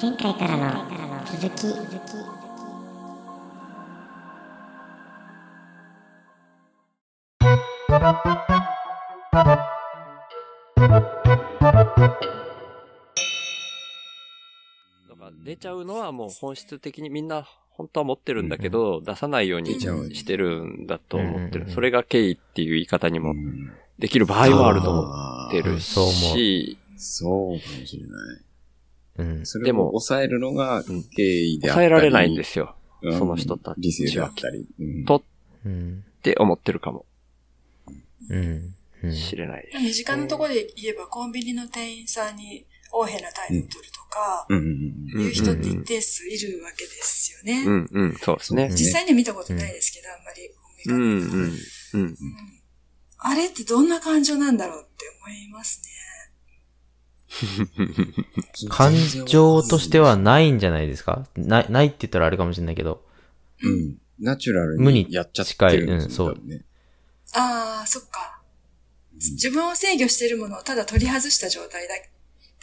前回からの続き。出ちゃうのはもう本質的にみんな本当は持ってるんだけど、出さないようにしてるんだと思ってる。それが敬意っていう言い方にもうん。できる場合もあると思ってるあーそう思し、そうかもしれない。うん。それを抑えるのがん敬意であったり。抑えられないんですよ。うんその人たちは理性であったり。うんとうん。って思ってるかもうん。うん。しれないです。身近なところで言えば、コンビニの店員さんに横柄な態度を取るとか、うんいう人って一定数いるわけですよね。うんうん、そうですね。実際には見たことないですけど、あんまりコうんうんうん。あれってどんな感情なんだろうって思いますね。う ん感情としてはないんじゃないですか？ない、ないって言ったらあれかもしれないけど。うん。ナチュラル無ににやっちゃってるんです近いうん多分ね。ああ、そっか。自分を制御しているものをただ取り外した状態だって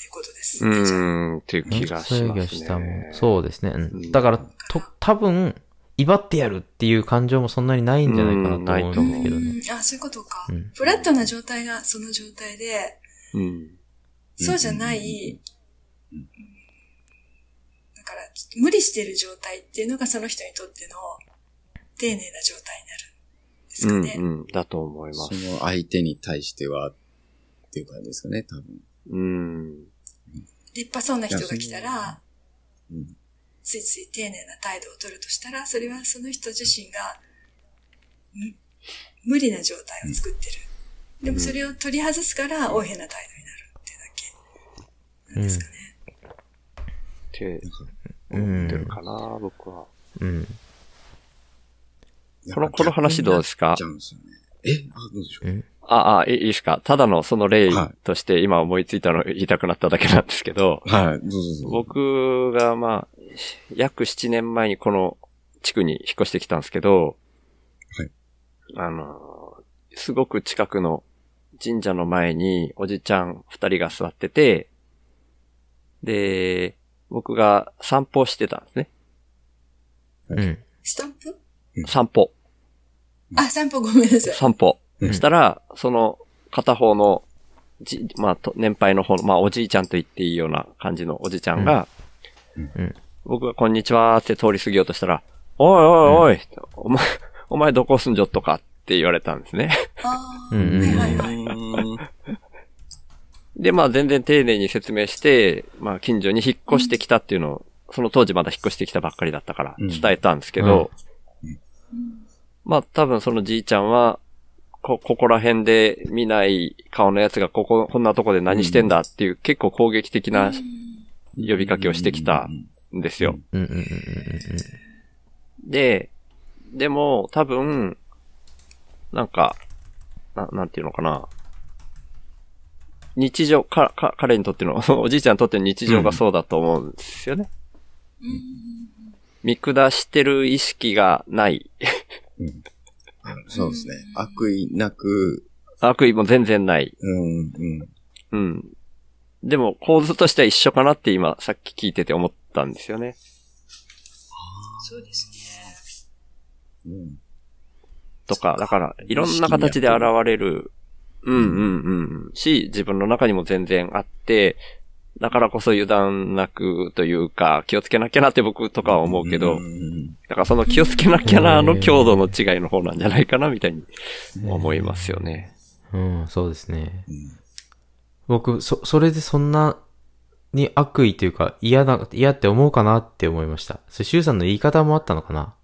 いうことですうね。じゃあーん、っていう気がし制ます御したもんね。。そうですね。ううんん。だから、と、多分、威張ってやるっていう感情もそんなにないんじゃないかなと思うんですけどね。うんあ、そういうことか。うんフラットな状態がその状態で、うん。そうじゃない、だから、無理してる状態っていうのがその人にとっての丁寧な状態になるんですうんかね。うん、だと思いまそす。の相手に対しては、っていう感じですかね、多分。うん。立派そうな人が来たら、うん。ついつい丁寧な態度を取るとしたら、それはその人自身が、む無理な状態を作ってる。でもそれを取り外すから、横柄な態度になるですかね。って思ってるかな、僕は。うん。この、この話どうですか？ちゃうんですよね。え？あ、どうでしょう？あ、あ、いいですか？ただのその例はいとして今思いついたのを言いたくなっただけなんですけど、はい、どうぞどうぞ。僕がまあ、約7年前にこの地区に引っ越してきたんですけど、はい。あの、すごく近くの神社の前におじちゃん二人が座ってて、で、僕が散歩してたんですね。うん。スタンプ？散歩。あ、散歩ごめんなさい。散歩。うんしたら、その片方の、じ、まあ、と年配の方の、まあ、おじいちゃんと言っていいような感じのおじちゃんが、うんうん僕がこんにちはって通り過ぎようとしたら、おいおいおい、お前、お前どこ住んじょっとかって言われたんですね。ああ、うんうんはいはいはい。で、まあ全然丁寧に説明して、まあ近所に引っ越してきたっていうのを、その当時まだ引っ越してきたばっかりだったからうん。伝えたんですけど、まあ多分そのじいちゃんは、こ、ここら辺で見ない顔のやつがここ、こんなとこで何してんだっていう結構攻撃的な呼びかけをしてきたん。ですよ。うん。うん。うん。うん。で、でも多分、なんか、ななんていうのかな。日常、か、か、彼にとっての、おじいちゃんにとっての日常がそうだと思うんですよね。見下してる意識がない。うんあそうですね。悪意なく、悪意も全然ない。うん、うん。うん。でも構図としては一緒かなって今、さっき聞いてて思ったんですよね。そうですね。うん。とか、だから、いろんな形で現れる、うんうんうん。し、自分の中にも全然あって、だからこそ油断なくというか、気をつけなきゃなって僕とかは思うけど、んだからその気をつけなきゃなの強度の違いの方なんじゃないかなみたいに思いますよね。うん。うん、そうですね。うん僕、そ、それでそんなに悪意というか嫌な、嫌って思うかなって思いました。それ、シュウさんの言い方もあったのかな？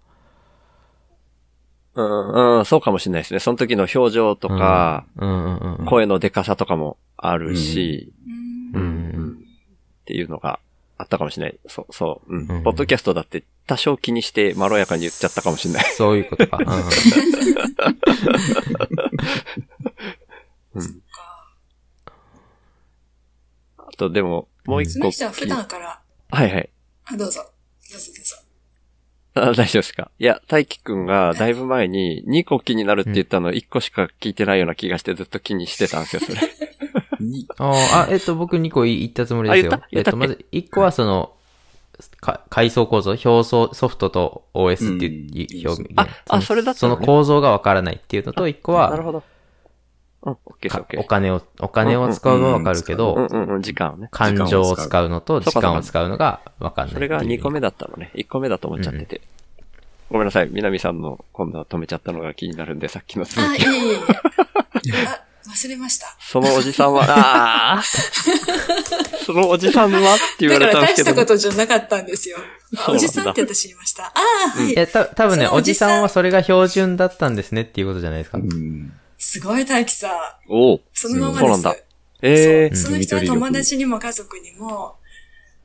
うん、うん、そうかもしれないですね。その時の表情とか。声のデカさとかもあるし、うんうんうんっていうのがあったかもしれない。そう、そう。うん。うんポッドキャストだって多少気にしてまろやかに言っちゃったかもしれない。そういうことか。うん。あとでも、もう一個。その人は普段から、はいはい。あ、どうぞ。どうぞどうぞ。あ 大丈夫ですか？いや、大輝くんがだいぶ前に2個気になるって言ったの1個しか聞いてないような気がしてずっと気にしてたんですよ、それ。に、あーあ、えっと、僕2個言ったつもりですよあ言った？えっと、言ったっけ？まず、1個はその、か階層構造、表層ソフトと OS っていう表現。ああそれだったその構造がわからないっていうのと、一個は、なるほど。お金を、お金を使うのはわかるけうんど、うんうん、時間をね。感情を使うのと時間を使うのがわかんないそれが2個目。目だったのね。1個目だと思っちゃってて。ごめんなさい。南さんの今度は止めちゃったのが気になるんで、さっきの続あ、いき。えいえいえ。あ、忘れました。そのおじさんは、ああ そのおじさんはって言わだから大しれたんですけど。たことじゃなかったんですよ。おじさんって私言いました。ああ、はい。え、た、多分ね、おじさんはそれが標準だったんですねっていうことじゃないですか。うん。すごい大輝さん。おお。そのままです。そうなんだ。ええそうその人は友達にも家族にも、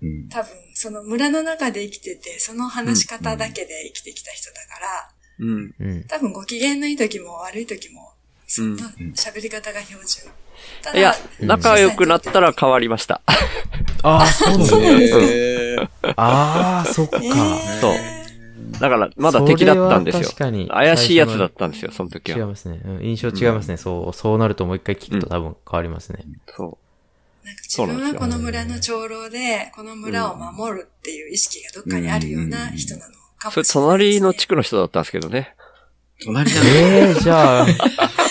うん。多分、その村の中で生きてて、その話し方だけで生きてきた人だから、うん。うん。多分ご機嫌のいい時も悪い時も、そんな喋り方が標準。ただいや、仲良くなったら変わりました。ああ、そうなんだ そうなんですかえーああ、そっか。えーそう。だから、まだ敵だったんですよ確かに。怪しいやつだったんですよ、その時は。違いますね。うん印象違いますね。そう、そうなるともう一回聞くと多分変わりますね。そなんか自分はこの村の長老で、この村を守るっていう意識がどっかにあるような人なのかう。それ、もしれないですね。隣の地区の人だったんですけどね。隣だええじゃあ、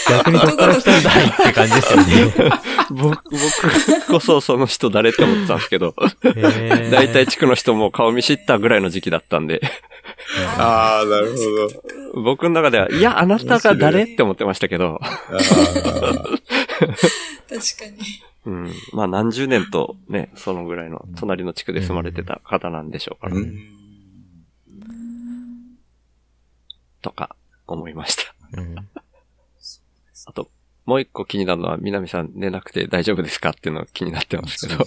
逆にどっから来たんだいって感じですよね。僕、僕こそその人誰って思ってたんですけど、ええ大体地区の人も顔見知ったぐらいの時期だったんで、ああ、なるほど。僕の中では、いや、あなたが誰って思ってましたけど、あ確かに。うん。まあ何十年とね、そのぐらいの隣の地区で住まれてた方なんでしょうからね。ーうんとか、思いました。うん あと、もう一個気になるのは、南さん寝なくて大丈夫ですかっていうのが気になってますけど。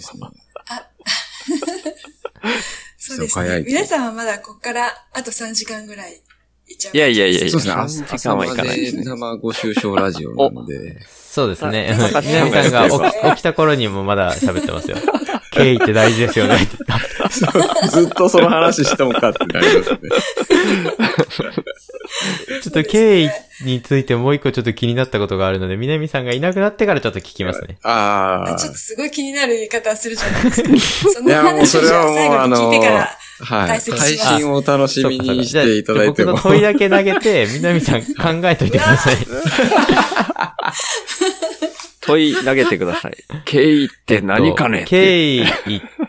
そうですね 皆さんはまだここからあと3時間ぐらいいっちゃう。いやいやいやいやそうですね。3朝時間はいかないですねで生ご愁傷ラジオなので。そうですね。あ南さんが起きた頃にもまだ喋ってますよ。敬意って大事ですよね って。ずっとその話してもかってなりますね。ちょっと経緯についてもう一個ちょっと気になったことがあるので、南さんがいなくなってからちょっと聞きますね。ああ。ちょっとすごい気になる言い方するじゃないですか。そや、もうそれはもうあの最後に聞いてから。はい。解説配します信を楽しみにしていただいても。僕の問いだけ投げて、南さん考えといてください。問い投げてください。敬意って何かね敬意っ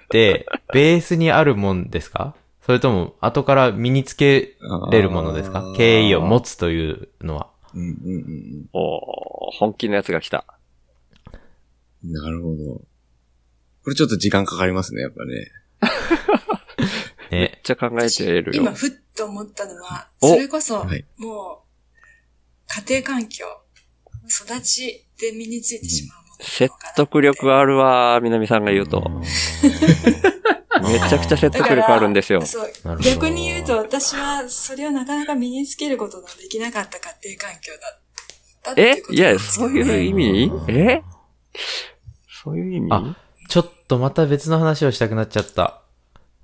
て、ベースにあるもんですか？それとも、後から身につけれるものですか？敬意を持つというのは。うんうんうんおー本気のやつが来た。うん。なるほど。これちょっと時間かかりますね、やっぱね。めっね。ちゃ考えてるよ今、。ふっと思ったのは、おそれこそ、はいもう、家庭環境、育ちで身についてしまう説。得力あるわ、南さんが言うと。めちゃくちゃ説得力あるんですよ。逆に言うと、私はそれをなかなか身につけることのできなかった家庭環境だったっていえいや、なんですよねそういう意味？え？そういう意味？あちょっとまた別の話をしたくなっちゃった。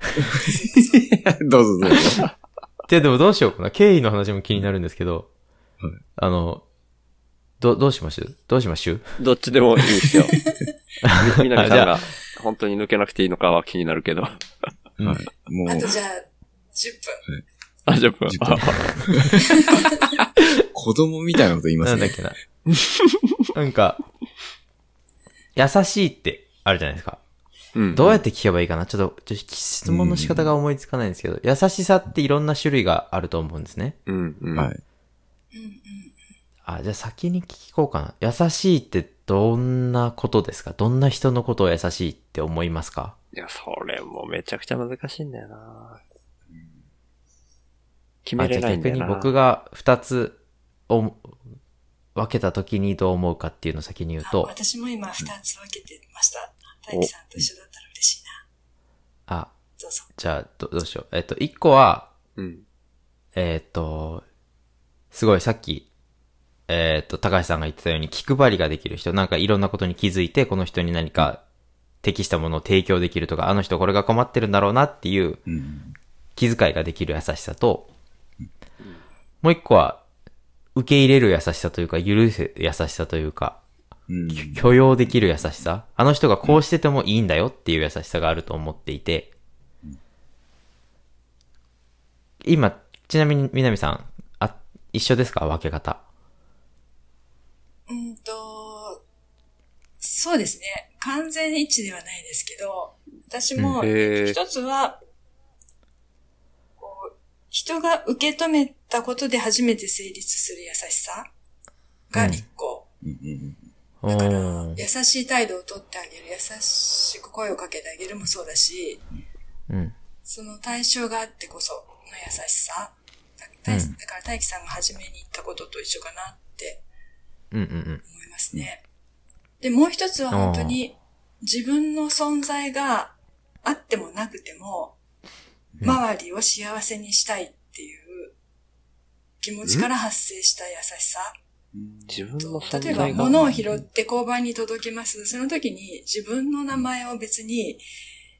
どうぞどうぞ。で、でもどうしようかな。経緯の話も気になるんですけど、はいあの、ど、どうしましゅどうしましゅどっちでもいいですよ。み南あじゃさんが本当に抜けなくていいのかは気になるけど。はい。もうあと、じゃあ、10分。あ、10分。10分 子供みたいなこと言いますね。なんだっけな。なんか、優しいってあるじゃないですか。うんどうやって聞けばいいかな？ちょっと、質問の仕方が思いつかないんですけど、優しさっていろんな種類があると思うんですね。うん、うん。はい。あ、じゃあ先に聞こうかな。優しいってどんなことですか？どんな人のことを優しいって思いますか？いや、それもめちゃくちゃ難しいんだよな決めあ、じゃあれないんだよな逆に僕が二つを分けた時にどう思うかっていうのを先に言うあと、私も今2つ分けてました。大輝さんと一緒だったら嬉しいな。あ、どうぞ。じゃあどどうしよう。えっと、一個は、うん。えっと、すごいさっき、えっと、高橋さんが言ってたように気配りができる人、なんかいろんなことに気づいて、この人に何か適したものを提供できるとか、あの人これが困ってるんだろうなっていううん。気遣いができる優しさと、もう一個は、受け入れる優しさというか、許す優しさというか、うん。許容できる優しさ。あの人がこうしててもいいんだよっていう優しさがあると思っていて、今、ちなみに南さん、あ、一緒ですか？分け方。うんと、そうですね。完全一致ではないですけど、私も、一つは、こう、人が受け止めたことで初めて成立する優しさが一個。うんだからー、優しい態度をとってあげる、優しく声をかけてあげるもそうだし、うん。その対象があってこその優しさ。だから大輝さんが初めに言ったことと一緒かなってうんうんうん。思いますね。で、もう一つは本当に自分の存在があってもなくても、周りを幸せにしたいっていう気持ちから発生した優しさ。自分の存例えば。物を拾って交番に届けます。その時に自分の名前を別に、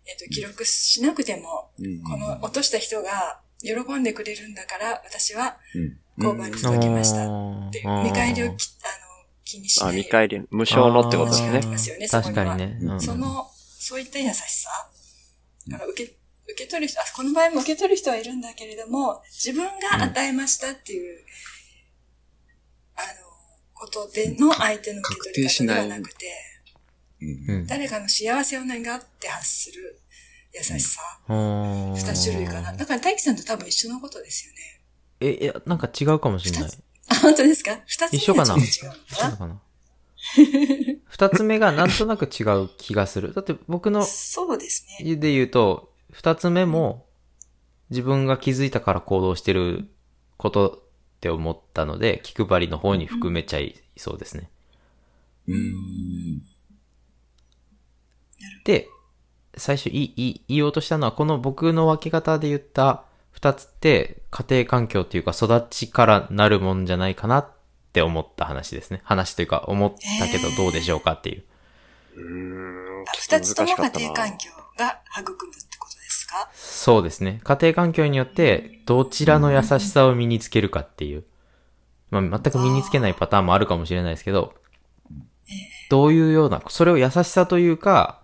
えっと、記録しなくても、うんこの落とした人が喜んでくれるんだから、私はうん交番に届けましたって見返りをきあの気にしなあ、い。見返り、無償のってことですね確かにね。その、そういった優しさ。あの受け、受け取る人、あ、この場合も受け取る人はいるんだけれども、自分が与えましたっていう、あの、ことでの相手の受け取り方ではなくて。誰かの幸せを願って発する優しさ。二二種類かな。だから大輝さんと多分一緒のことですよね。え、いや、なんか違うかもしれない。あ、本当ですか？二つ目一緒かな？がちょっと違うのかな？二つ目がなんとなく違う気がする。だって僕のそうですね。で言うと、二つ目も自分が気づいたから行動してることって思ったので、気配りの方に含めちゃいそうですね。うんで、最初言い言い言おうとしたのは、この僕の分け方で言った二つって、家庭環境っていうか育ちからなるもんじゃないかなって思った話ですね。話というか思ったけどどうでしょうかっていう。うー二つとも家庭環境が育むってことですか？そうですね。家庭環境によって、どちらの優しさを身につけるかっていう。まあ、全く身につけないパターンもあるかもしれないですけど、どういうような、それを優しさというか、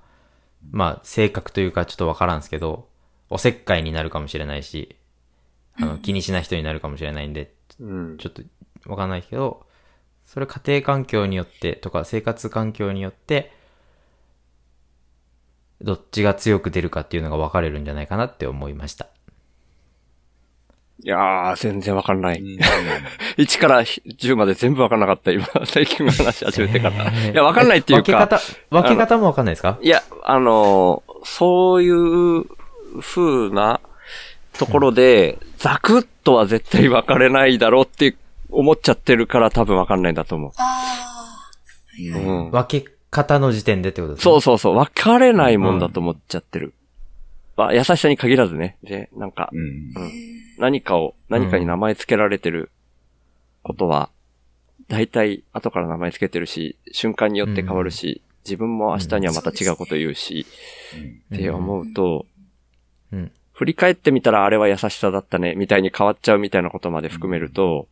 まあ、性格というかちょっとわからんすけど、おせっかいになるかもしれないし、あの、気にしない人になるかもしれないんで、うん。ちょっとわかんないけど、それ家庭環境によってとか生活環境によって、どっちが強く出るかっていうのが分かれるんじゃないかなって思いました。いやー、全然わかんない。うん 1から10まで全部わかんなかった、今。最近の話始めてから。えーいや、わかんないっていうか。分け方、分け方も分かんないですか？いや、あのーそういう風なところで、ザクッとは絶対分かれないだろうって思っちゃってるから多分分かんないんだと思あう。うん。分け方の時点でってことですね。そうそうそう、分かれないもんだと思っちゃってる。まあ、優しさに限らずね。で、なんか、うんうん何かを、何かに名前つけられてることは、大体後から名前つけてるし、瞬間によって変わるし、自分も明日にはまた違うこと言うし、って思うと、うん。振り返ってみたらあれは優しさだったね、みたいに変わっちゃうみたいなことまで含めると、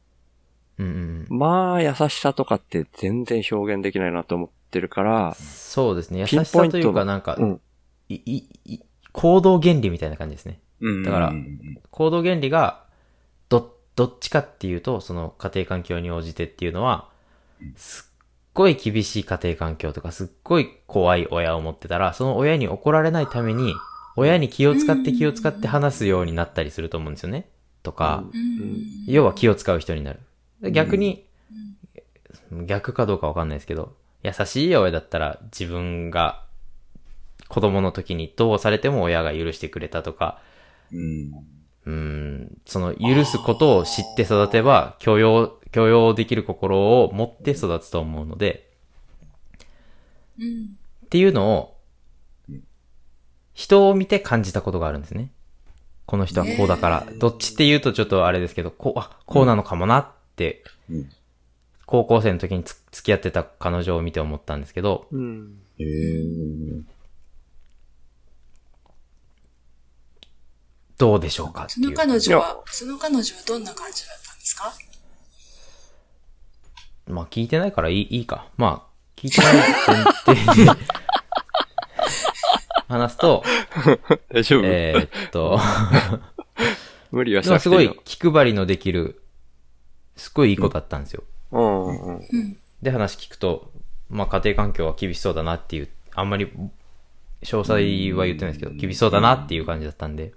うんうん。まあ、優しさとかって全然表現できないなと思ってるから、そうですね。優しさというか、なんか、うん。い、い、い、行動原理みたいな感じですね。うんだからうん行動原理が、ど、どっちかっていうと、その家庭環境に応じてっていうのは、すっごい厳しい家庭環境とか、すっごい怖い親を持ってたら、その親に怒られないために、親に気を使って気を使って話すようになったりすると思うんですよね。とか、要は気を使う人になる。逆に、逆かどうかわかんないですけど、優しい親だったら自分が子供の時にどうされても親が許してくれたとか、うん、その許すことを知って育てば許容、許容できる心を持って育つと思うので、っていうのを、人を見て感じたことがあるんですね。この人はこうだから、どっちって言うとちょっとあれですけど、こう、あ、こうなのかもなって、うん高校生の時につ付き合ってた彼女を見て思ったんですけど、うん。どうでしょうかってその。彼女は、その彼女はどんな感じだったんですか？まあ聞いてないからいいいいか。まあ、聞いてない前提で話すと、大丈夫、えーっと、無理はしでもすごいなくていいよ。気配りのできる、すっごいいい子だったんですよ。うんうん。うん。で、話聞くと、まあ家庭環境は厳しそうだなっていう、あんまり、詳細は言ってないですけど、厳しそうだなっていう感じだったんで。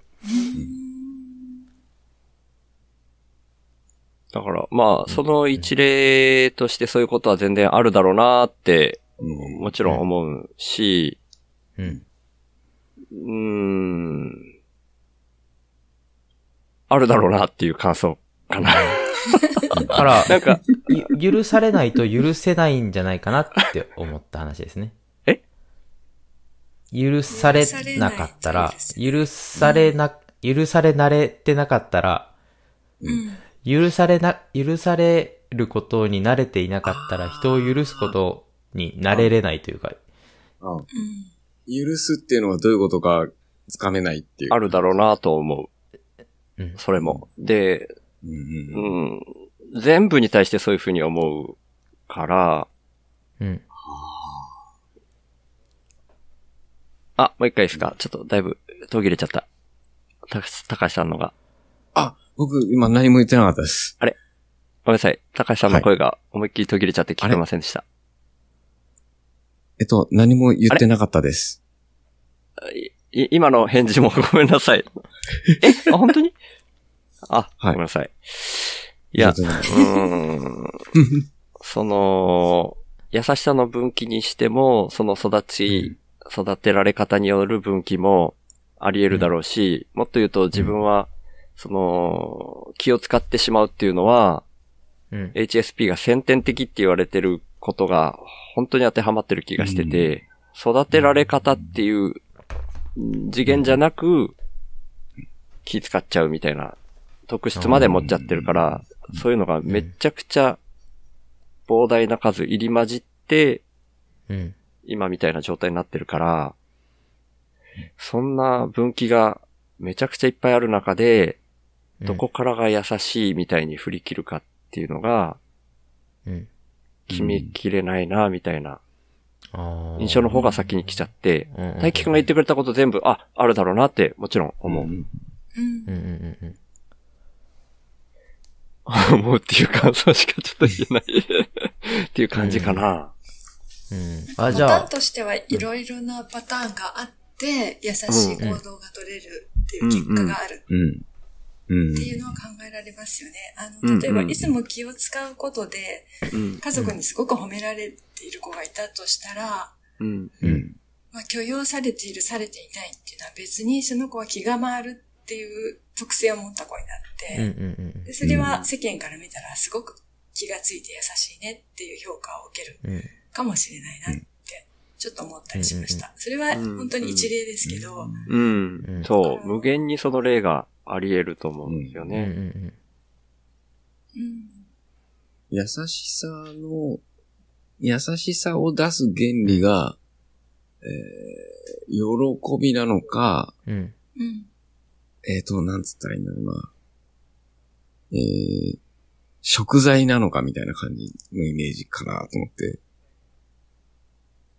だから、まあ、その一例としてそういうことは全然あるだろうなって、うん。もちろん思うし、うん。うーん、あるだろうなっていう感想かな。だから、なんか、ゆ許されないと許せないんじゃないかなって思った話ですね。え？許されなかったら、許されな、許され慣れてなかったら、うん。許されな、許されることに慣れていなかったら、人を許すことに慣れれないというか、あうん。許すっていうのはどういうことかつかめないっていう。あるだろうなと思うんう。それも。で、うんうんう。ん、全部に対してそういうふうに思うから、うん。あ、もう一回いいですか？ちょっとだいぶ途切れちゃった。た高橋さんのが。あ、僕今何も言ってなかったです。ごめんなさい。高橋さんの声が思いっきり途切れちゃって聞こえませんでした。えっと、何も言ってなかったです。い今の返事もごめんなさい。え？あ、本当に？あ、はいごめんなさい。いや、うーん。その、優しさの分岐にしても、その育ち、育てられ方による分岐もあり得るだろうし、もっと言うと自分は、その、気を使ってしまうっていうのは、うん。HSP が先天的って言われてることが本当に当てはまってる気がしてて、育てられ方っていううん次元じゃなく気使っちゃうみたいな特質まで持っちゃってるから、そういうのがめっちゃくちゃ膨大な数入り混じってうん。今みたいな状態になってるから、そんな分岐がめちゃくちゃいっぱいある中で、どこからが優しいみたいに振り切るかっていうのが、うん。決めきれないな、みたいな印象の方が先に来ちゃって、うんうん大輝くんが言ってくれたこと全部、あ、あるだろうなって、もちろん思う。んうん。うんうんうんうん。思うっていう感想しかちょっと言えないっていう感じかな。うん。パあ、じゃあターン、としてはいろいろなパターンがあって、優しい行動が取れるっていう結果があるうん。うんっていうのは考えられますよね。あの、うん例えば、うんいつも気を使うことで、うん。家族にすごく褒められている子がいたとしたら、うん。うん。まあ、許容されている、されていないっていうのは別にその子は気が回るっていう特性を持った子になって、うんうんうんでそれは世間から見たらすごく気がついて優しいねっていう評価を受けるうん。かもしれないなって、ちょっと思ったりしました。それは本当に一例ですけど、うん。うんそう。無限にその例があり得ると思うんですようんうんね。うん優しさの、優しさを出す原理が、えー、喜びなのか、うん。うんえっ、と、なんつったらいいんだろうな。えー、食材なのかみたいな感じのイメージかなと思って。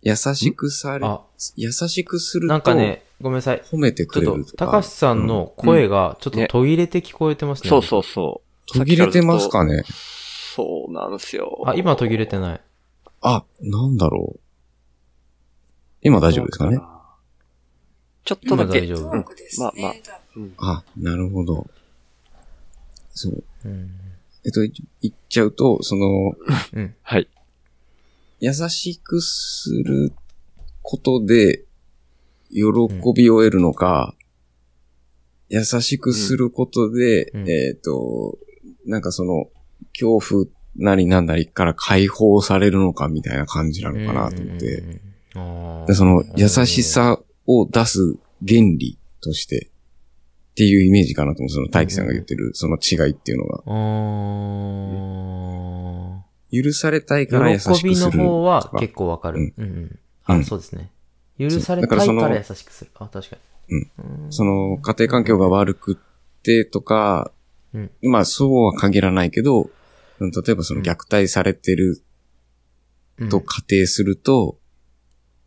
優しくされあ、優しくすると、なんかね、ごめんなさい。褒めてくちょっと、れるとか。高橋さんの声がちょっと途切れて聞こえてますね。そうそうそう。途切れてますかね？そうなんですよ。あ、今途切れてない。あ、なんだろう。今大丈夫ですかね？ちょっとだけ。今大丈夫トークですね。まあまあうんあ、なるほど。そう。うん。えっと、い言っちゃうと、その、うん。はい。優しくすることで、喜びを得るのか、優しくすることで、うんえっ、と、なんかその、恐怖なりなんなりから解放されるのかみたいな感じなのかなと思って、でその優しさを出す原理として、っていうイメージかなと思う。その大輝さんが言ってる、その違いっていうのが。あ許されたいから優しくーする喜びの方は結構わかる。ううんんうん。うあ、んそうですね。許されだからそのたいから優しくする。あ、確かその、家庭環境が悪くってとか、うん。まあそうは限らないけど、うん例えばその虐待されてるに。と仮定すると、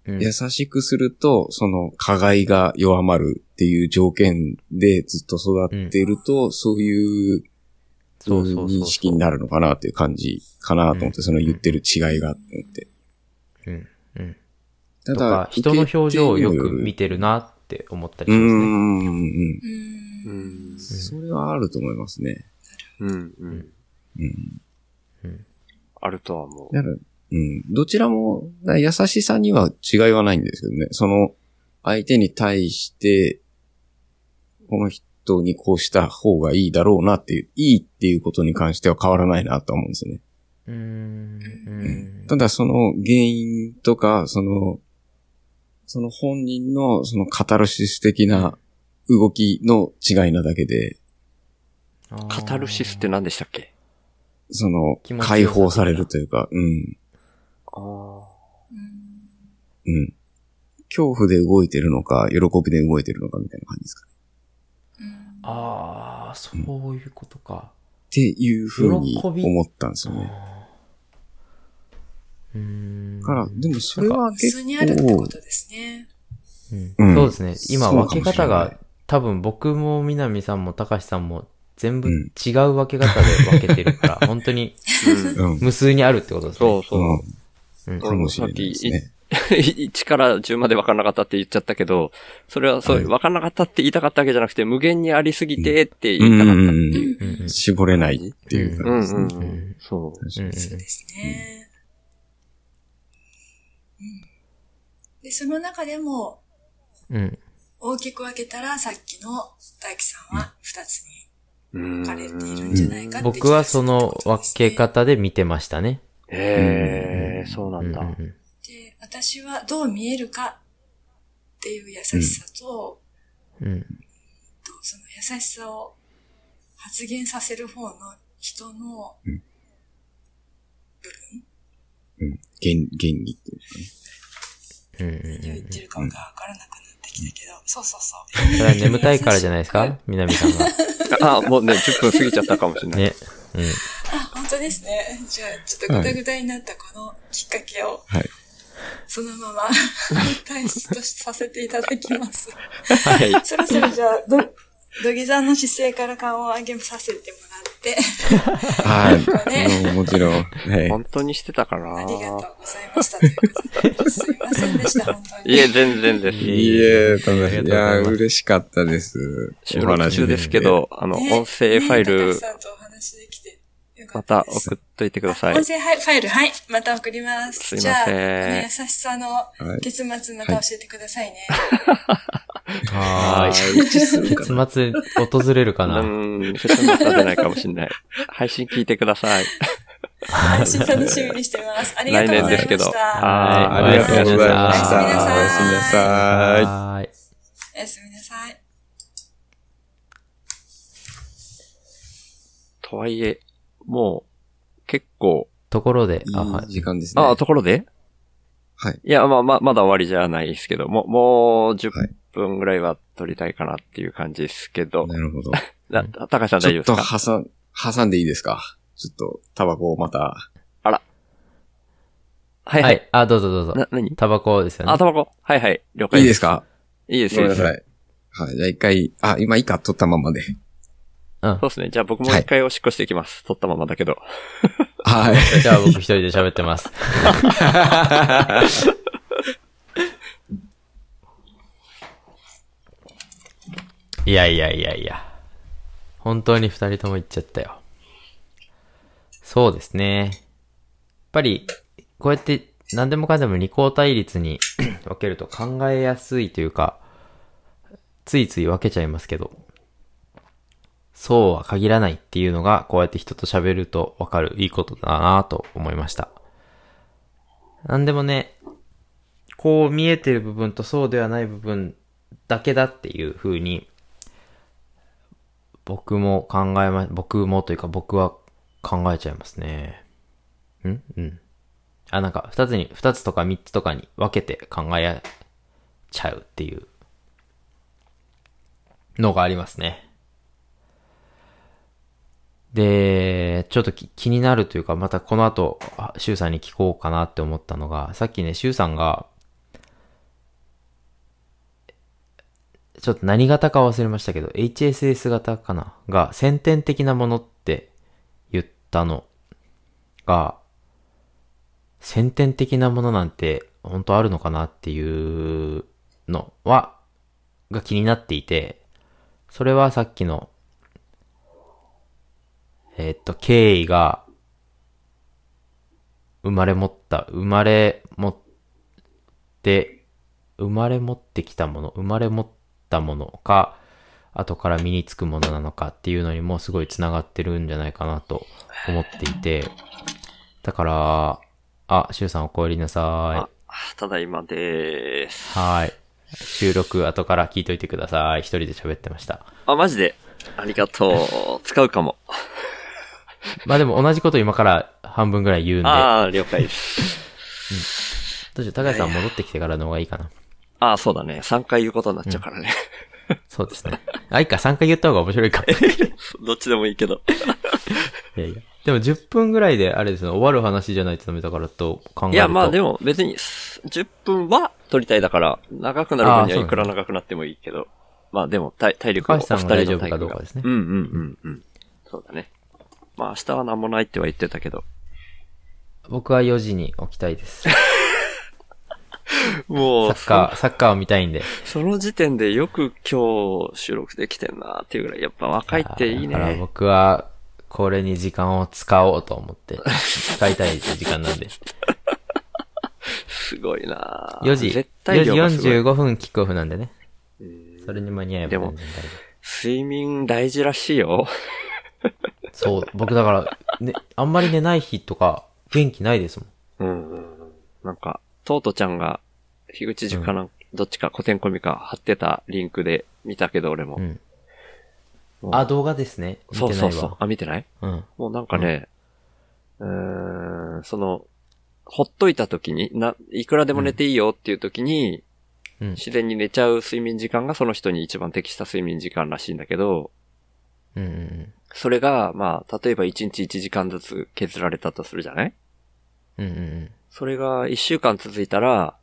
うん、優しくすると、その加害が弱まるっていう条件でずっと育ってると、そういうそうそうそうそう。認識になるのかなっていう感じかなと思って、その言ってる違いがと思って。うん。とか、人の表情をよく見てるなって思ったりしますね。ん、うん。うんうん。それはあると思いますね。うん。うん。うん。あるとは思う。だから、うん。どちらも、だ優しさには違いはないんですけどね。その、相手に対して、この人にこうした方がいいだろうなっていう、いいっていうことに関しては変わらないなと思うんですよね。うーん。うん。ただその原因とか、その、その本人のそのカタルシス的な動きの違いなだけで、カタルシスって何でしたっけ？その解放されるというか、うん、ああ。うん。恐怖で動いてるのか、喜びで動いてるのかみたいな感じですかね。ああ、そういうことか。っていうふうに思ったんですよね。うーん。だから、でもそれは普結通にあるってこ構と、ですね。うんうんそうですね。今分け方が、多分僕も南さんも高橋さんも全部うん違う分け方で分けてるから、本当に。無数にあるってことですね。そうそう。うん。うんかもしれないですね。1から10まで分からなかったって言っちゃったけど、それはそう、はい分からなかったって言いたかったわけじゃなくて、無限にありすぎてってうん言いたかった。うんうん。うんうん絞れないっていううん感じですね。うんうん。そう。そうですね。うんで、その中でもうん。大きく分けたら、さっきの大樹さんは二つにうん分かれているんじゃないかって僕はその分け方で見てましたね。へえ、そうなんだ。で、私はどう見えるかっていう優しさと、うんうんとその優しさを発言させる方の人のうん部分、うん。原、原理っていうかね。うんうん何を言ってるかが分からなくなってきたけど、そうそうそう。それは眠たいからじゃないですか？南さんが。あ、もうね、10分過ぎちゃったかもしれない。ね。うん。あ、本当ですね。じゃあ、ちょっとグダグダになったこのきっかけを、はい。そのまま 退出させていただきます。はい。そろそろじゃあ、ど、土下座の姿勢から顔を上げさせてもらって、はい。もちろん。はい。本当にしてたかなありがとうございました。すいませんでした、本当に。いえ、全然です。いえ、ただ、いや、嬉しかったです。収録中ですけど、あの、音声ファイルまった送っといてください音。声ファイル、はい。また送ります。すいませんじゃあ、この優しさのい結末また教えてくださいね。はーい。結末訪れるかうな？ーん、説明は出ないかもしれない。配信聞いてください。配信楽しみにしてます。ありがとうございま来年ですけどした。はいありがとうございました。おやすみなさいおやすみなさい。はーい。おやすみなさい。とはいえ、もう、結構、ところで、いあ、はい時間ですね。あ、ところで？はい。いや、まあ、ま、まだ終わりじゃないですけど、もう、もう10はい分ぐらいは撮りたいかなっていう感じですけど、なるほど。な高橋さんちょっと大丈夫ですか？挟ん、挟んでいいですか？ちょっと、タバコをまた。はいは。はいい。あ、どうぞどうぞ。な、何？タバコですよね。あ、タバコはいはい。了解いいですか？いいですよ。ごめんなさい。はい。じゃあ一回、あ、今いいか、取ったままで。うんそう。ですね。じゃあ僕も一回おしっこしていきます。撮ったままだけど。はい。じゃあ僕一人で喋ってます。いやいやいやいや。本当に二人とも言っちゃったよ。そうですね。やっぱり、こうやって何でもかんでも二項対立に 分けると考えやすいというか、ついつい分けちゃいますけど、そうは限らないっていうのが、こうやって人と喋ると分かるいいことだなと思いました。なんでもね、こう見えてる部分とそうではない部分だけだっていう風に、僕も考えま、僕もというか僕は考えちゃいますね。ん？うん。あ、なんか二つに、二つとか三つとかに分けて考えちゃうっていうのがありますね。で、ちょっと気になるというか、またこの後、シュウさんに聞こうかなって思ったのが、さっきね、シュウさんが、ちょっと何型か忘れましたけど、HSS 型かな？が、先天的なものって言ったのが、先天的なものなんて本当あるのかなっていうのは、が気になっていて、それはさっきの、えーっと、経緯が、生まれ持った、生まれ持って、生まれ持ってきたもの、生まれ持ったものか、後から身につくものなのかっていうのにもすごい繋がってるんじゃないかなと思っていて、だから、あ、シュウさんお帰りなさあ、ただいまでーす。い。はい。収録後から聞いといてください。一人で喋ってました。あ、マジで。ありがとう。使うかも。まあでも同じこと今から半分ぐらい言うんで、ああ、了解です。どうしよう、高橋さん戻ってきてからの方がいいかな。ああ、そうだね。3回言うことになっちゃうからね。そうですね。あ、いいか、3回言った方が面白いか。い どっちでもいいけど。やいや。でも10分ぐらいで、あれですね、終わる話じゃないとダメだからと考えると。いや、まあでも別に、す10分は取りたいだから、長くなる分にはいくら長くなってもいいけど。まあでも、体体力も高橋さんが大丈夫かどうかですねうんうんうんうん。そうだね。まあ明日は何もないっては言ってたけど。僕は4時に起きたいです。もう、サッカー、サッカーを見たいんで。その時点でよく今日収録できてんなっていうぐらい、やっぱ若いっていいだからね。僕は、これに時間を使おうと思って、使いたい時間なんで。すごいな4時、絶4時対量がすごい45分キックオフなんでね。それに間に合えばでも睡眠大事らしいよ。夫。そう、僕だから、ね、あんまり寝ない日とか、元気ないですもん。うんうんうん。なんか、トートちゃんが、樋口塾かなん、どっちか古典コミか貼ってたリンクで見たけど俺も。うん。うんあ、動画ですね。見そうてないわ。そうそう。あ、見てない？うん。もうなんかね、うーん、その、ほっといた時に、な、いくらでも寝ていいよっていう時に、うん。自然に寝ちゃう睡眠時間がその人に一番適した睡眠時間らしいんだけど、うんうんそれが、まあ、例えば1日1時間ずつ削られたとするじゃない？うん。うんうんうん。それが1週間続いたら、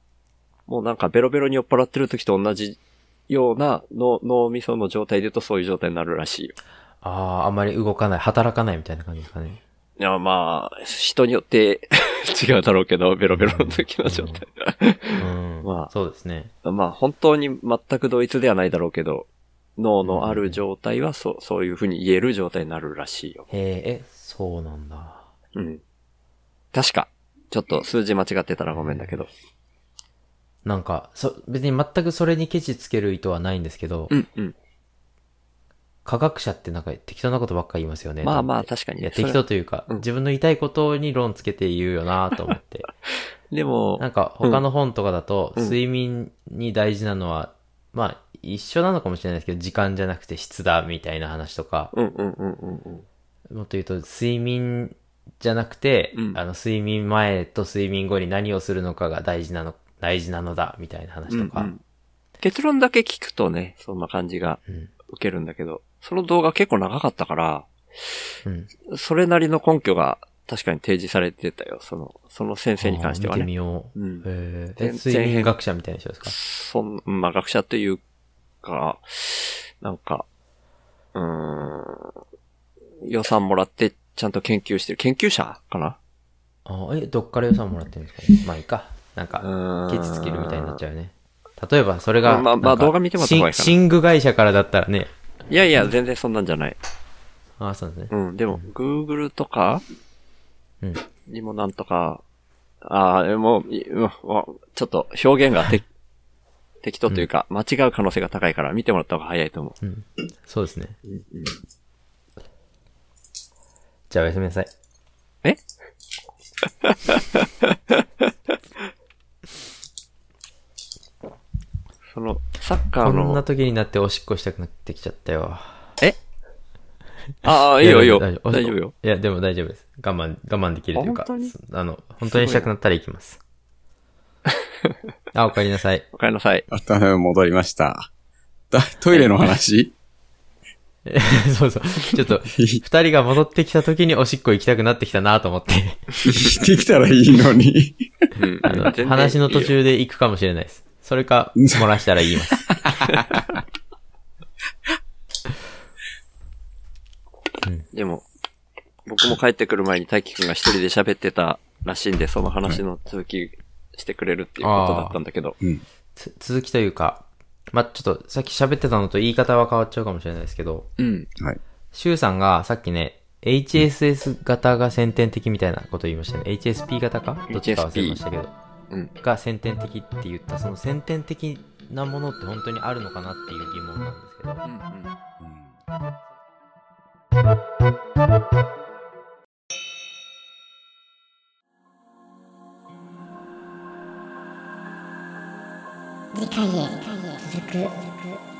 もうなんかベロベロに酔っ払ってる時と同じような脳脳みその状態で言うとそういう状態になるらしいよ。ああ、あんまり動かない、働かないみたいな感じですかね。いや、まあ、人によって 違うだろうけど、ベロベロの時の状態。うん。まあそうですね。まあ、本当に全く同一ではないだろうけど、脳のある状態はそう、そういうふうに言える状態になるらしいよ。へえ、え、そうなんだ。うん。確か。ちょっと数字間違ってたらごめんだけど。なんか、そ、別に全くそれにケチつける意図はないんですけど、うん、うん。科学者ってなんか適当なことばっかり言いますよね。まあまあ、確かに。いや、それ適当というか、うん自分の言いたいことに論つけて言うよなと思って。でも、なんか、他の本とかだと、うん睡眠に大事なのは、まあ、一緒なのかもしれないですけど、時間じゃなくて質だ、みたいな話とか、うんうんうんうんうん。もっと言うと、睡眠じゃなくて、うんあの、睡眠前と睡眠後に何をするのかが大事なの、大事なのだ、みたいな話とか。うんうん結論だけ聞くとね、そんな感じがうん受けるんだけど、その動画結構長かったから、うん。それなりの根拠が確かに提示されてたよ。その、その先生に関してはあー見てみね。よう。うんへーえ、全然睡眠学者みたいな人ですか？そん、まあ学者というか、なんか、うーん、予算もらってちゃんと研究してる。研究者かな？あーえ、どっから予算もらってるんですかね？まあいいか。なんうか、ケチつけるみたいになっちゃうね。例えば、それが、まあまあ動画見てもらった方がいいかなシン寝具会社からだったらね。いやいや、全然そんなんじゃない。ああ、そうですね。うん、でも、Google とかうん。にもなんとか、ああ、もう、ちょっと表現がて 適当というか、間違う可能性が高いから見てもらった方が早いと思うん。そうですね。う。うんうんじゃあおやすみなさい。え？その、サッカーこんなの、時になっておしっこしたくなってきちゃったよ。え？ああ、いいよいいよ。大丈夫大丈夫よ。。いや、でも大丈夫です。我慢、我慢できるというか。あ本当に？あの、本当にしたくなったら行きます。あ、お帰りなさい。お帰りなさい。あただ戻りました。だトイレの話？え そうそう。ちょっと、二人が戻ってきた時におしっこ行きたくなってきたなと思って。聞いてきたらいいのに。うんあの話の途中で行くかもしれないです。それか、漏らしたら言います。僕も帰ってくる前に大輝くんが一人で喋ってたらしいんで、その話の続きしてくれるっていうことだったんだけど。うん。つ続きというか、まあ、ちょっとさっき喋ってたのと言い方は変わっちゃうかもしれないですけど、うん。はい。シュウさんがさっきね、HSS 型が先天的みたいなこと言いましたね。HSP 型か？どっちか忘れましたけど。うん。が先天的って言った、その先天的なものって本当にあるのかなっていう疑問なんですけど。うんうん次回へ続く。